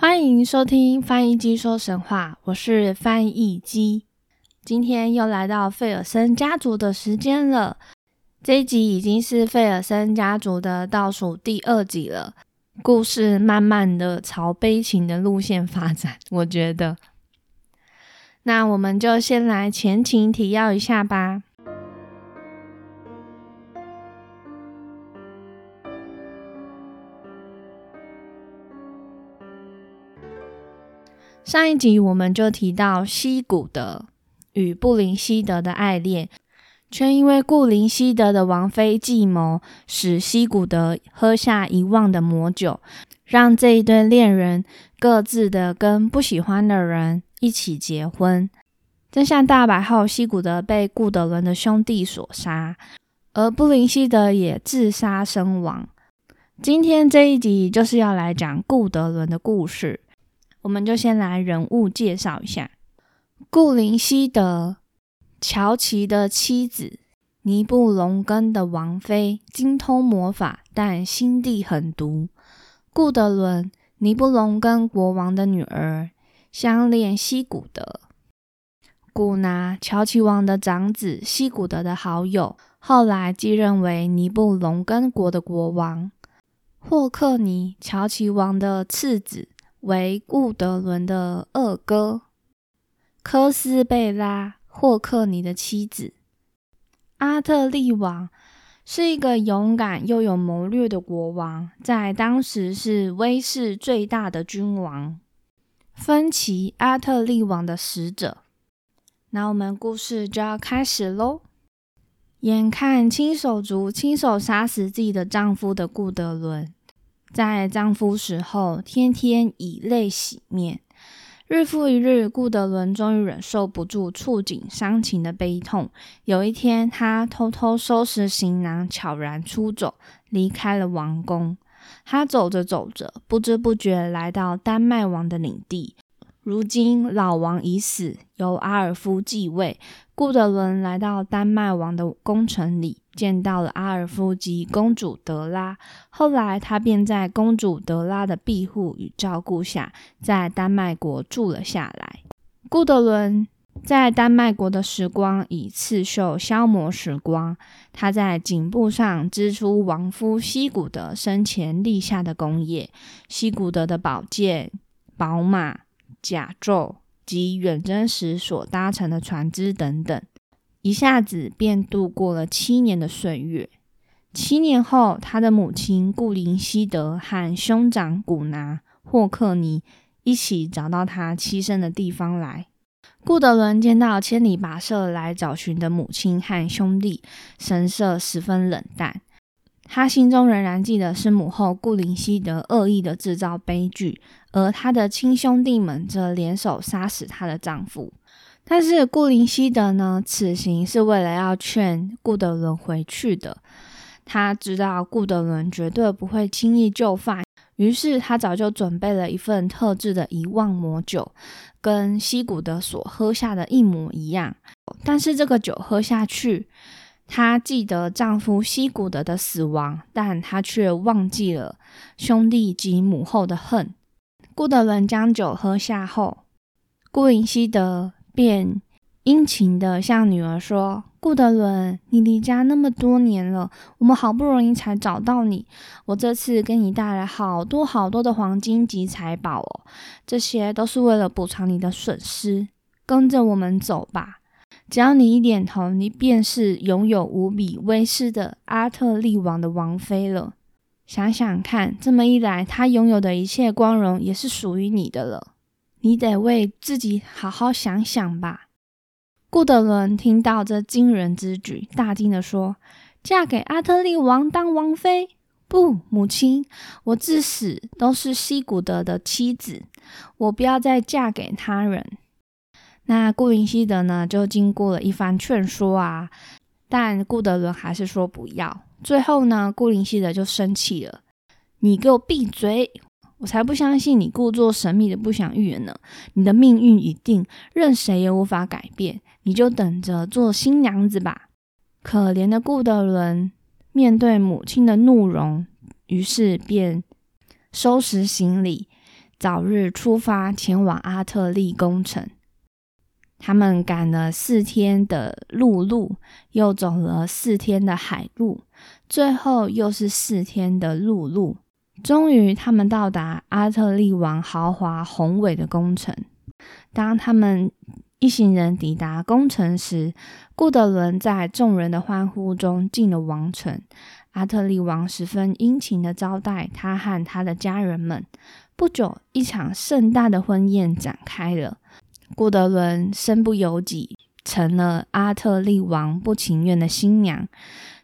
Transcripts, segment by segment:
欢迎收听翻译机说神话，我是翻译机。今天又来到费尔森家族的时间了。这一集已经是费尔森家族的倒数第二集了，故事慢慢的朝悲情的路线发展。我觉得，那我们就先来前情提要一下吧。上一集我们就提到西古德与布林希德的爱恋，却因为顾林希德的王妃计谋，使西古德喝下遗忘的魔酒，让这一对恋人各自的跟不喜欢的人一起结婚。真相大白后，西古德被顾德伦的兄弟所杀，而布林希德也自杀身亡。今天这一集就是要来讲顾德伦的故事。我们就先来人物介绍一下：顾林希德，乔奇的妻子，尼布龙根的王妃，精通魔法，但心地狠毒。顾德伦，尼布龙根国王的女儿，相恋西古德。古拿，乔奇王的长子，西古德的好友，后来继任为尼布龙根国的国王。霍克尼，乔奇王的次子。为顾德伦的二哥，科斯贝拉霍克尼的妻子。阿特利王是一个勇敢又有谋略的国王，在当时是威势最大的君王。芬奇阿特利王的使者。那我们故事就要开始喽。眼看亲手族亲手杀死自己的丈夫的顾德伦。在丈夫死后，天天以泪洗面。日复一日，顾德伦终于忍受不住触景伤情的悲痛。有一天，他偷偷收拾行囊，悄然出走，离开了王宫。他走着走着，不知不觉来到丹麦王的领地。如今老王已死，由阿尔夫继位。顾德伦来到丹麦王的宫城里，见到了阿尔夫及公主德拉。后来，他便在公主德拉的庇护与照顾下，在丹麦国住了下来。顾德伦在丹麦国的时光以刺绣消磨时光。他在颈部上织出亡夫西古德生前立下的功业：西古德的宝剑、宝马、甲胄。及远征时所搭乘的船只等等，一下子便度过了七年的岁月。七年后，他的母亲顾林希德和兄长古拿霍克尼一起找到他栖身的地方来。顾德伦见到千里跋涉来找寻的母亲和兄弟，神色十分冷淡。他心中仍然记得是母后顾林希德恶意的制造悲剧，而他的亲兄弟们则联手杀死他的丈夫。但是顾林希德呢？此行是为了要劝顾德伦回去的。他知道顾德伦绝对不会轻易就范，于是他早就准备了一份特制的遗忘魔酒，跟西古德所喝下的一模一样。但是这个酒喝下去。她记得丈夫西古德的死亡，但她却忘记了兄弟及母后的恨。顾德伦将酒喝下后，顾林希德便殷勤地向女儿说：“顾德伦，你离家那么多年了，我们好不容易才找到你。我这次给你带来好多好多的黄金及财宝哦，这些都是为了补偿你的损失。跟着我们走吧。”只要你一点头，你便是拥有无比威势的阿特利王的王妃了。想想看，这么一来，他拥有的一切光荣也是属于你的了。你得为自己好好想想吧。顾德伦听到这惊人之举，大惊地说：“嫁给阿特利王当王妃？不，母亲，我至死都是西古德的妻子，我不要再嫁给他人。”那顾林希德呢，就经过了一番劝说啊，但顾德伦还是说不要。最后呢，顾林希德就生气了：“你给我闭嘴！我才不相信你故作神秘的不想预言呢。你的命运已定，任谁也无法改变，你就等着做新娘子吧。”可怜的顾德伦面对母亲的怒容，于是便收拾行李，早日出发前往阿特利宫城。他们赶了四天的陆路，又走了四天的海路，最后又是四天的陆路。终于，他们到达阿特利王豪华宏伟的宫城。当他们一行人抵达宫城时，顾德伦在众人的欢呼中进了王城。阿特利王十分殷勤的招待他和他的家人们。不久，一场盛大的婚宴展开了。顾德伦身不由己，成了阿特利王不情愿的新娘。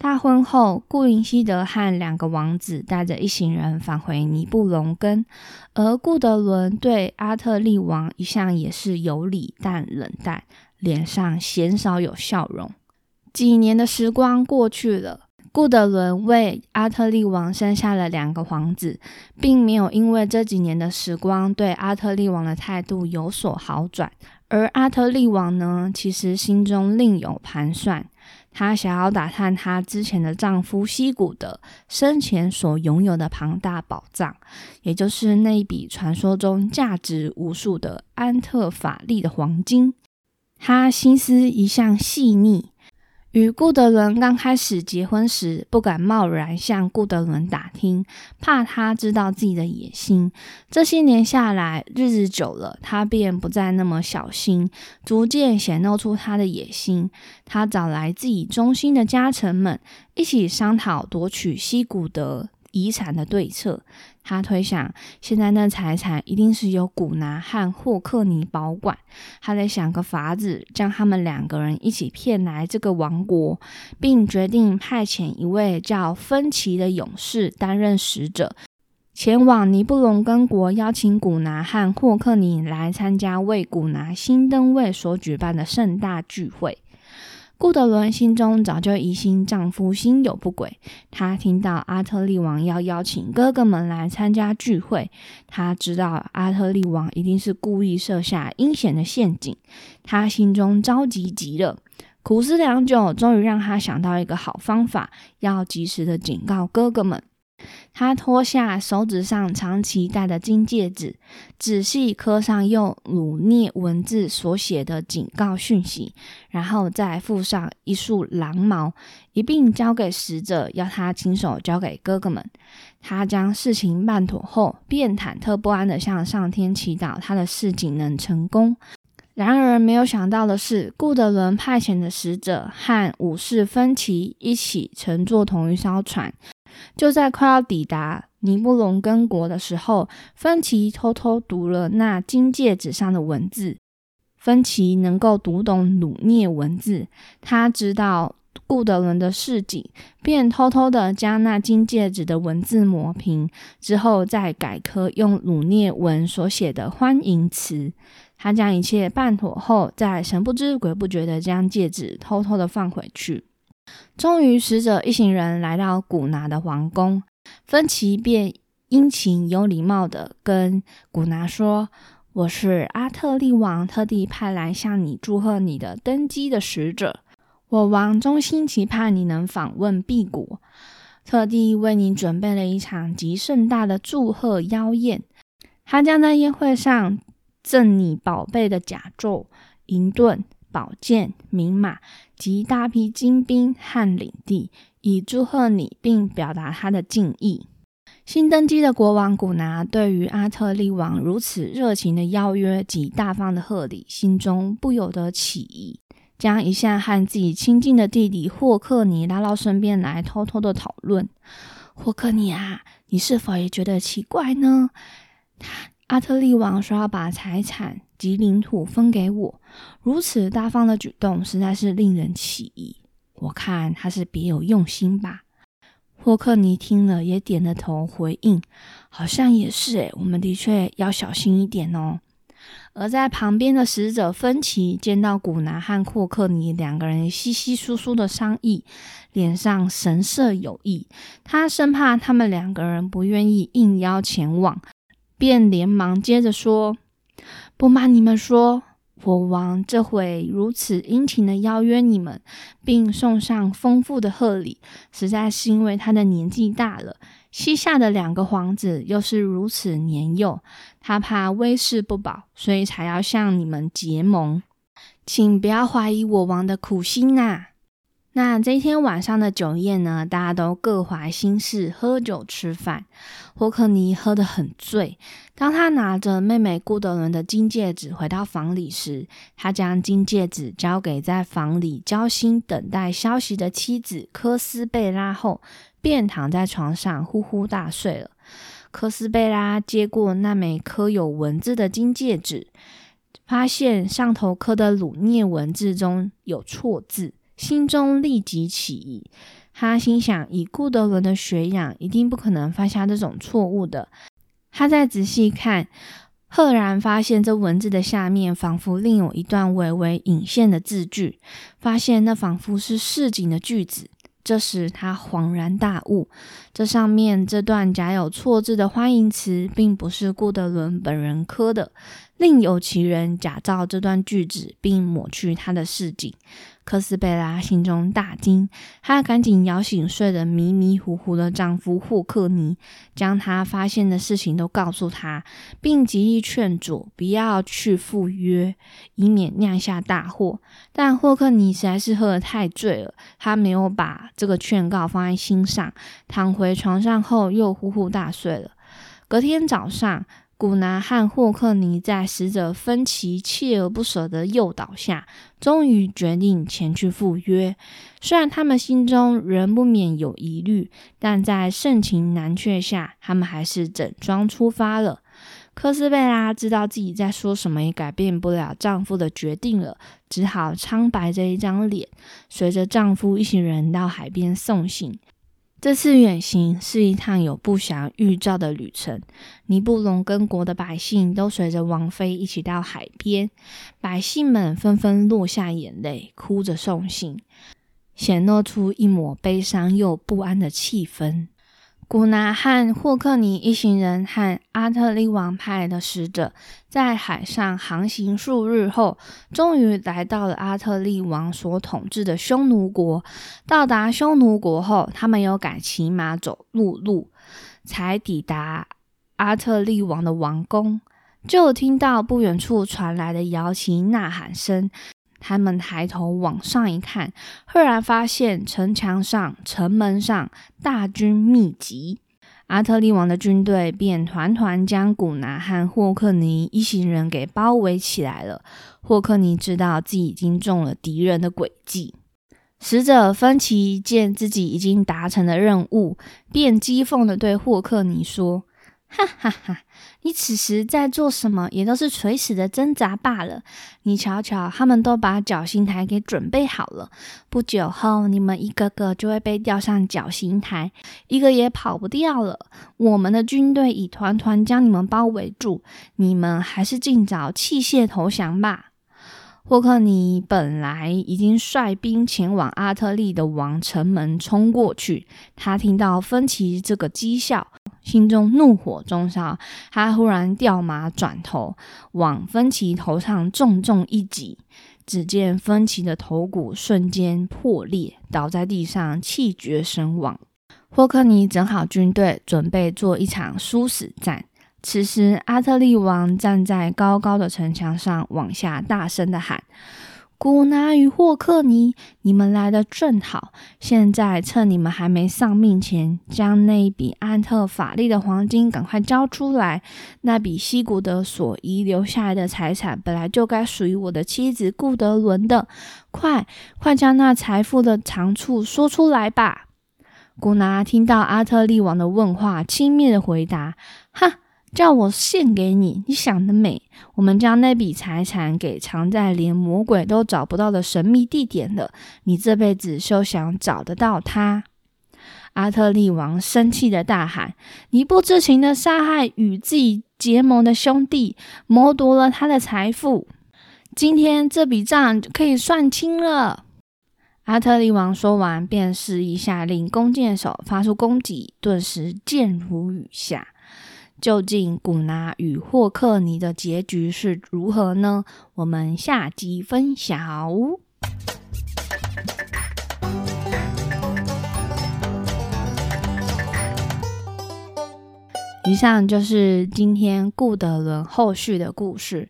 大婚后，顾林希德和两个王子带着一行人返回尼布龙根，而顾德伦对阿特利王一向也是有礼但冷淡，脸上鲜少有笑容。几年的时光过去了，顾德伦为阿特利王生下了两个皇子，并没有因为这几年的时光对阿特利王的态度有所好转。而阿特利王呢，其实心中另有盘算。她想要打探她之前的丈夫西古德生前所拥有的庞大宝藏，也就是那一笔传说中价值无数的安特法利的黄金。她心思一向细腻。与顾德伦刚开始结婚时，不敢贸然向顾德伦打听，怕他知道自己的野心。这些年下来，日子久了，他便不再那么小心，逐渐显露出他的野心。他找来自己忠心的家臣们，一起商讨夺取西古德。遗产的对策，他推想，现在那财产一定是由古拿和霍克尼保管，他得想个法子，将他们两个人一起骗来这个王国，并决定派遣一位叫芬奇的勇士担任使者，前往尼布隆根国，邀请古拿和霍克尼来参加为古拿新登位所举办的盛大聚会。顾德伦心中早就疑心丈夫心有不轨。她听到阿特利王要邀请哥哥们来参加聚会，她知道阿特利王一定是故意设下阴险的陷阱。她心中着急极了，苦思良久，终于让她想到一个好方法，要及时的警告哥哥们。他脱下手指上长期戴的金戒指，仔细刻上用鲁涅文字所写的警告讯息，然后再附上一束狼毛，一并交给使者，要他亲手交给哥哥们。他将事情办妥后，便忐忑不安地向上天祈祷，他的事情能成功。然而，没有想到的是，顾德伦派遣的使者和武士芬奇一起乘坐同一艘船。就在快要抵达尼布龙根国的时候，芬奇偷偷读了那金戒指上的文字。芬奇能够读懂鲁涅文字，他知道顾德伦的事迹，便偷偷的将那金戒指的文字磨平，之后再改刻用鲁涅文所写的欢迎词。他将一切办妥后，再神不知鬼不觉的将戒指偷偷的放回去。终于，使者一行人来到古拿的皇宫，芬奇便殷勤有礼貌的跟古拿说：“我是阿特利王特地派来向你祝贺你的登基的使者。我王衷心期盼你能访问毕国，特地为你准备了一场极盛大的祝贺妖宴。他将在宴会上赠你宝贝的甲胄、银盾。”宝剑、名马及大批精兵和领地，以祝贺你，并表达他的敬意。新登基的国王古拿对于阿特利王如此热情的邀约及大方的贺礼，心中不由得起疑，将一向和自己亲近的弟弟霍克尼拉到身边来，偷偷的讨论：“霍克尼啊，你是否也觉得奇怪呢？阿特利王说要把财产。”及领土分给我，如此大方的举动实在是令人起疑。我看他是别有用心吧。霍克尼听了也点了头回应，好像也是诶，我们的确要小心一点哦。而在旁边的使者芬奇见到古南和霍克尼两个人稀稀疏疏的商议，脸上神色有异。他生怕他们两个人不愿意应邀前往，便连忙接着说：“不瞒你们说。”我王这回如此殷勤的邀约你们，并送上丰富的贺礼，实在是因为他的年纪大了。膝下的两个皇子又是如此年幼，他怕威势不保，所以才要向你们结盟。请不要怀疑我王的苦心呐。那这一天晚上的酒宴呢？大家都各怀心事，喝酒吃饭。霍克尼喝得很醉。当他拿着妹妹顾德伦的金戒指回到房里时，他将金戒指交给在房里焦心等待消息的妻子科斯贝拉后，便躺在床上呼呼大睡了。科斯贝拉接过那枚刻有文字的金戒指，发现上头刻的鲁涅文字中有错字。心中立即起疑，他心想：以顾德伦的学养，一定不可能犯下这种错误的。他再仔细看，赫然发现这文字的下面仿佛另有一段微微隐现的字句，发现那仿佛是市井的句子。这时他恍然大悟，这上面这段假有错字的欢迎词，并不是顾德伦本人刻的，另有其人假造这段句子，并抹去他的市井。科斯贝拉心中大惊，她赶紧摇醒睡得迷迷糊糊的丈夫霍克尼，将她发现的事情都告诉他，并极力劝阻不要去赴约，以免酿下大祸。但霍克尼实在是喝得太醉了，他没有把这个劝告放在心上，躺回床上后又呼呼大睡了。隔天早上。古拿和霍克尼在使者芬奇锲而不舍的诱导下，终于决定前去赴约。虽然他们心中仍不免有疑虑，但在盛情难却下，他们还是整装出发了。科斯贝拉知道自己在说什么也改变不了丈夫的决定了，只好苍白着一张脸，随着丈夫一行人到海边送行。这次远行是一趟有不祥预兆的旅程。尼布龙根国的百姓都随着王妃一起到海边，百姓们纷纷落下眼泪，哭着送行，显露出一抹悲伤又不安的气氛。古拿和霍克尼一行人和阿特利王派的使者在海上航行数日后，终于来到了阿特利王所统治的匈奴国。到达匈奴国后，他们又改骑马走陆路，才抵达阿特利王的王宫，就听到不远处传来的摇旗呐喊声。他们抬头往上一看，赫然发现城墙上、城门上大军密集，阿特利王的军队便团团将古拿和霍克尼一行人给包围起来了。霍克尼知道自己已经中了敌人的诡计，使者芬奇见自己已经达成了任务，便讥讽的对霍克尼说。哈哈哈！你此时在做什么，也都是垂死的挣扎罢了。你瞧瞧，他们都把绞刑台给准备好了。不久后，你们一个个就会被吊上绞刑台，一个也跑不掉了。我们的军队已团团将你们包围住，你们还是尽早弃械投降吧。霍克尼本来已经率兵前往阿特利的王城门冲过去，他听到芬奇这个讥笑。心中怒火中烧，他忽然掉马转头，往芬奇头上重重一击。只见芬奇的头骨瞬间破裂，倒在地上，气绝身亡。霍克尼整好军队，准备做一场殊死战。此时，阿特利王站在高高的城墙上，往下大声的喊。古拿与霍克尼，你们来的正好。现在趁你们还没丧命前，将那一笔安特法利的黄金赶快交出来。那笔西古德所遗留下来的财产，本来就该属于我的妻子顾德伦的。快，快将那财富的长处说出来吧！古拿听到阿特利王的问话，轻蔑的回答：“哈。”叫我献给你，你想得美！我们将那笔财产给藏在连魔鬼都找不到的神秘地点了，你这辈子休想找得到它。阿特利王生气的大喊：“你不知情的杀害与自己结盟的兄弟，谋夺了他的财富，今天这笔账可以算清了。”阿特利王说完，便示意下令弓箭手发出攻击，顿时箭如雨下。究竟古拿与霍克尼的结局是如何呢？我们下集分晓。以上就是今天顾德伦后续的故事。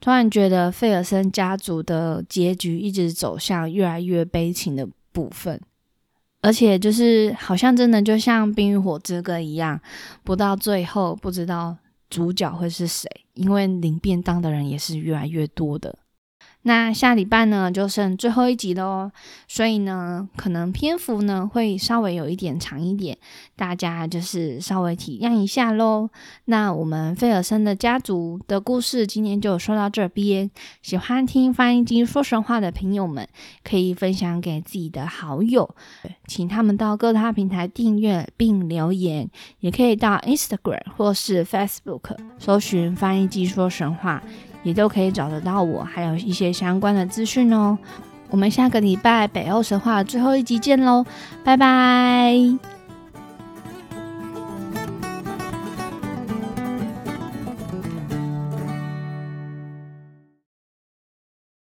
突然觉得费尔森家族的结局一直走向越来越悲情的部分，而且就是好像真的就像《冰与火之歌》一样，不到最后不知道主角会是谁，因为领便当的人也是越来越多的。那下礼拜呢，就剩最后一集喽，所以呢，可能篇幅呢会稍微有一点长一点，大家就是稍微体谅一下喽。那我们费尔森的家族的故事今天就说到这边，喜欢听翻译机说神话的朋友们，可以分享给自己的好友，请他们到各大平台订阅并留言，也可以到 Instagram 或是 Facebook 搜寻翻译机说神话。也都可以找得到我，还有一些相关的资讯哦。我们下个礼拜北欧神话最后一集见喽，拜拜。